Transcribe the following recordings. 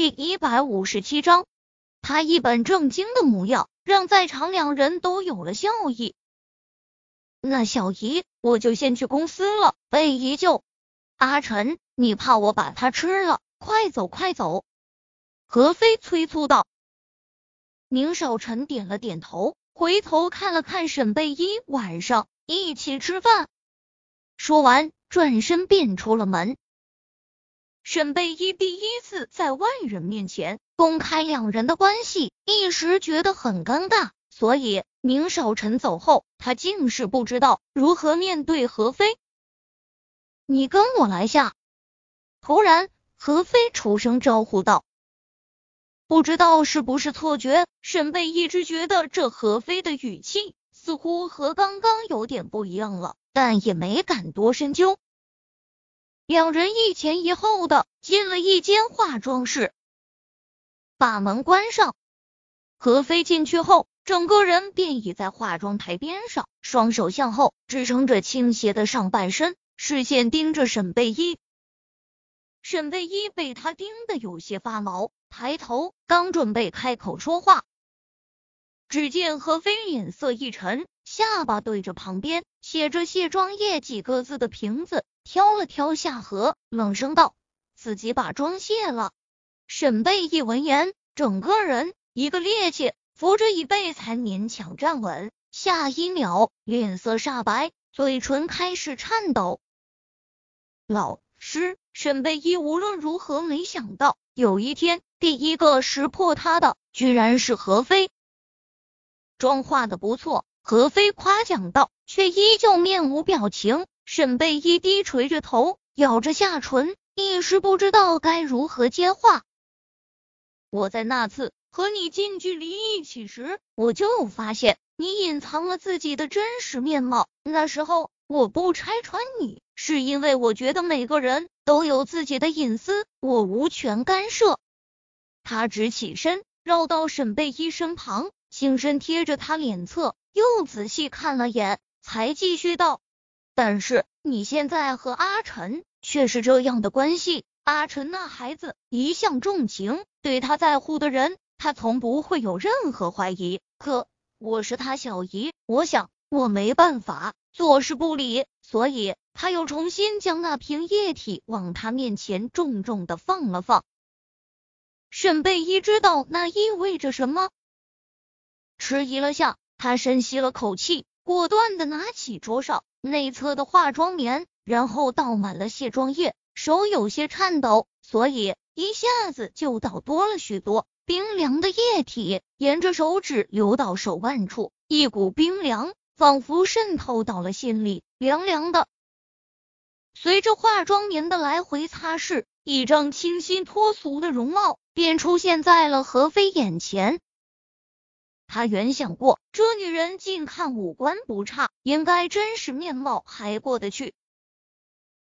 第一百五十七章，他一本正经的模样，让在场两人都有了笑意。那小姨，我就先去公司了。贝姨就阿晨，你怕我把它吃了？快走，快走！何飞催促道。宁少臣点了点头，回头看了看沈贝依，晚上一起吃饭。说完，转身便出了门。沈贝依第一次在外人面前公开两人的关系，一时觉得很尴尬。所以宁少臣走后，他竟是不知道如何面对何飞。你跟我来下。突然，何飞出声招呼道。不知道是不是错觉，沈贝一直觉得这何飞的语气似乎和刚刚有点不一样了，但也没敢多深究。两人一前一后的进了一间化妆室，把门关上。何飞进去后，整个人便倚在化妆台边上，双手向后支撑着倾斜的上半身，视线盯着沈贝依。沈贝依被他盯得有些发毛，抬头刚准备开口说话，只见何飞脸色一沉，下巴对着旁边写着“卸妆液”几个字的瓶子。挑了挑下颌，冷声道：“自己把妆卸了。”沈贝一闻言，整个人一个趔趄，扶着椅背才勉强站稳。下一秒，脸色煞白，嘴唇开始颤抖。老师，沈贝一无论如何没想到，有一天第一个识破他的，居然是何飞。妆化的不错，何飞夸奖道，却依旧面无表情。沈贝依低垂着头，咬着下唇，一时不知道该如何接话。我在那次和你近距离一起时，我就发现你隐藏了自己的真实面貌。那时候我不拆穿你，是因为我觉得每个人都有自己的隐私，我无权干涉。他直起身，绕到沈贝依身旁，轻身贴着他脸侧，又仔细看了眼，才继续道。但是你现在和阿晨却是这样的关系。阿晨那孩子一向重情，对他在乎的人，他从不会有任何怀疑。可我是他小姨，我想我没办法坐视不理，所以他又重新将那瓶液体往他面前重重的放了放。沈贝依知道那意味着什么，迟疑了下，他深吸了口气，果断的拿起桌上。内侧的化妆棉，然后倒满了卸妆液，手有些颤抖，所以一下子就倒多了许多冰凉的液体，沿着手指流到手腕处，一股冰凉仿佛渗透到了心里，凉凉的。随着化妆棉的来回擦拭，一张清新脱俗的容貌便出现在了何飞眼前。他原想过，这女人近看五官不差，应该真实面貌还过得去，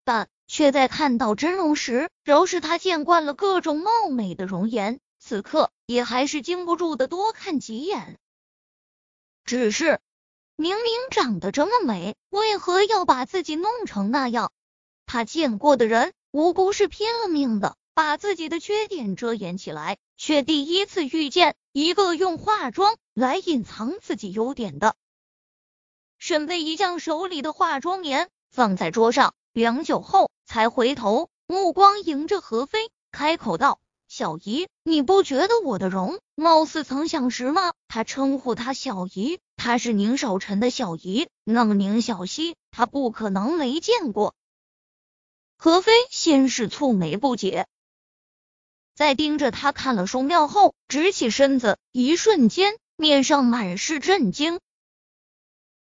但却在看到真容时，饶是他见惯了各种貌美的容颜，此刻也还是禁不住的多看几眼。只是明明长得这么美，为何要把自己弄成那样？他见过的人，无不是拼了命的把自己的缺点遮掩起来，却第一次遇见一个用化妆。来隐藏自己优点的沈贝一将手里的化妆棉放在桌上，良久后才回头，目光迎着何飞，开口道：“小姨，你不觉得我的容貌似曾相识吗？”他称呼她小姨，她是宁少臣的小姨，那么宁小溪，他不可能没见过。何飞先是蹙眉不解，在盯着他看了数秒后，直起身子，一瞬间。面上满是震惊。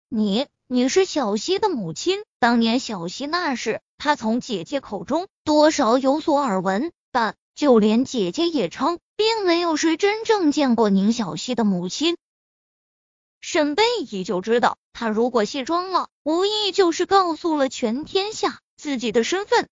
你，你是小溪的母亲。当年小溪那事，他从姐姐口中多少有所耳闻，但就连姐姐也称，并没有谁真正见过宁小溪的母亲。沈贝依旧知道，他如果卸妆了，无疑就是告诉了全天下自己的身份，